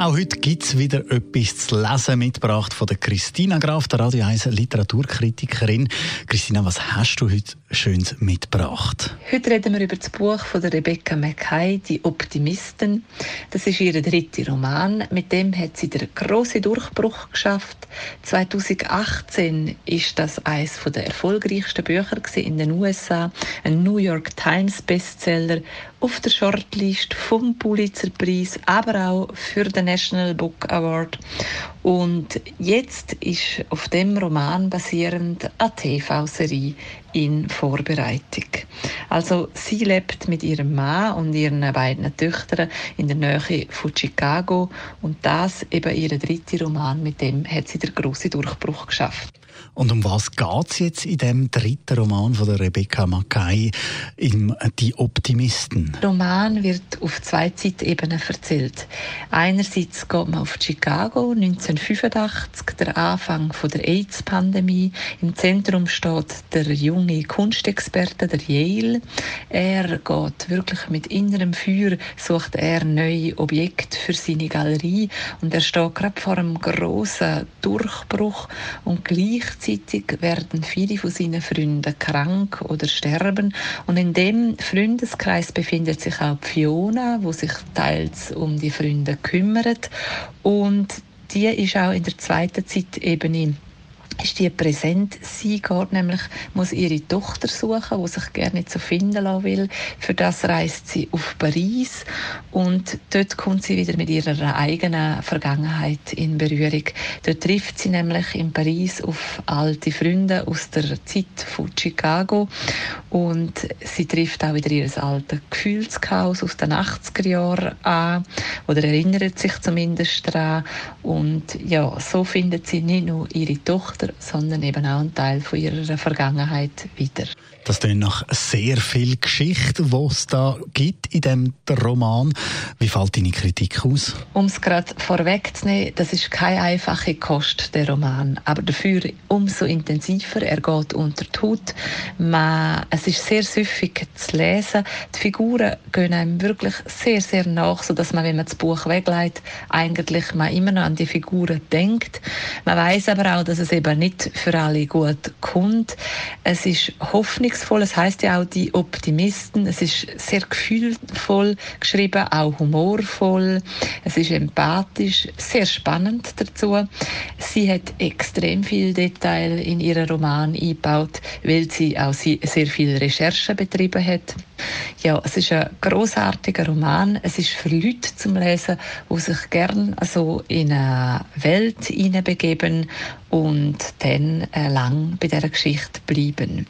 Auch heute gibt es wieder etwas zu lesen mitgebracht von der Christina Graf, der Radio 1 Literaturkritikerin. Christina, was hast du heute Schönes mitgebracht? Heute reden wir über das Buch von der Rebecca Mackay, «Die Optimisten». Das ist ihr dritter Roman. Mit dem hat sie den grossen Durchbruch geschafft. 2018 ist das eines der erfolgreichsten Bücher in den USA, ein New York Times Bestseller auf der Shortlist vom Pulitzerpreis, aber auch für den National Book Award. Und jetzt ist auf dem Roman basierend eine TV-Serie in Vorbereitung. Also sie lebt mit ihrem Mann und ihren beiden Töchtern in der Nähe von Chicago und das eben ihr dritter Roman, mit dem hat sie den grossen Durchbruch geschafft. Und um was geht es jetzt in dem dritten Roman von der Rebecca Mackay, im «Die Optimisten»? Der Roman wird auf zwei Zeitebenen erzählt. Einerseits geht man auf Chicago 1985, der Anfang der AIDS-Pandemie. Im Zentrum steht der junge Kunstexperte, der Yale. Er geht wirklich mit innerem Feuer, sucht er neue Objekte für seine Galerie und er steht gerade vor einem großen Durchbruch und gleich Gleichzeitig werden viele von seinen Freunden krank oder sterben. Und in dem Freundeskreis befindet sich auch Fiona, wo sich teils um die Freunde kümmert. Und die ist auch in der zweiten Zeitebene ist die präsent. Sie geht nämlich, muss ihre Tochter suchen, die sich gerne nicht so finden lassen will. Für das reist sie auf Paris und dort kommt sie wieder mit ihrer eigenen Vergangenheit in Berührung. Dort trifft sie nämlich in Paris auf alte Freunde aus der Zeit von Chicago und sie trifft auch wieder ihr altes Gefühlschaos aus den 80er Jahren an oder erinnert sich zumindest daran und ja, so findet sie nicht nur ihre Tochter, sondern eben auch einen Teil von ihrer Vergangenheit wieder. Das klingt nach sehr viel Geschichte, die es da gibt in dem Roman. Wie fällt deine Kritik aus? Um es gerade vorwegzunehmen, das ist keine einfache Kost, der Roman. Aber dafür umso intensiver. Er geht unter die Haut. Man, es ist sehr süffig zu lesen. Die Figuren gehen einem wirklich sehr, sehr nach, sodass man, wenn man das Buch weglegt, eigentlich man immer noch an die Figuren denkt. Man weiß aber auch, dass es eben nicht für alle gut kommt. Es ist hoffnungsvoll. Es heißt ja auch die Optimisten. Es ist sehr gefühlvoll geschrieben, auch humorvoll. Es ist empathisch, sehr spannend dazu. Sie hat extrem viel Detail in ihren Roman eingebaut, weil sie auch sehr viel Recherche betrieben hat. Ja, es ist ein großartiger Roman. Es ist für Leute zum Lesen, die sich gerne also in eine Welt hineinbegeben und dann äh, lang bei der Geschichte bleiben.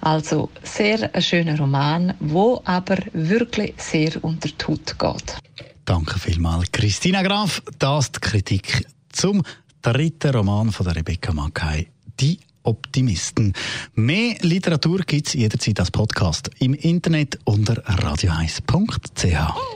Also sehr ein schöner Roman, wo aber wirklich sehr unter die Haut geht. Danke vielmals, Christina Graf. Das ist die Kritik zum dritten Roman von der Rebecca Mackay, «Die Optimisten». Mehr Literatur gibt es jederzeit als Podcast im Internet unter radio1.ch.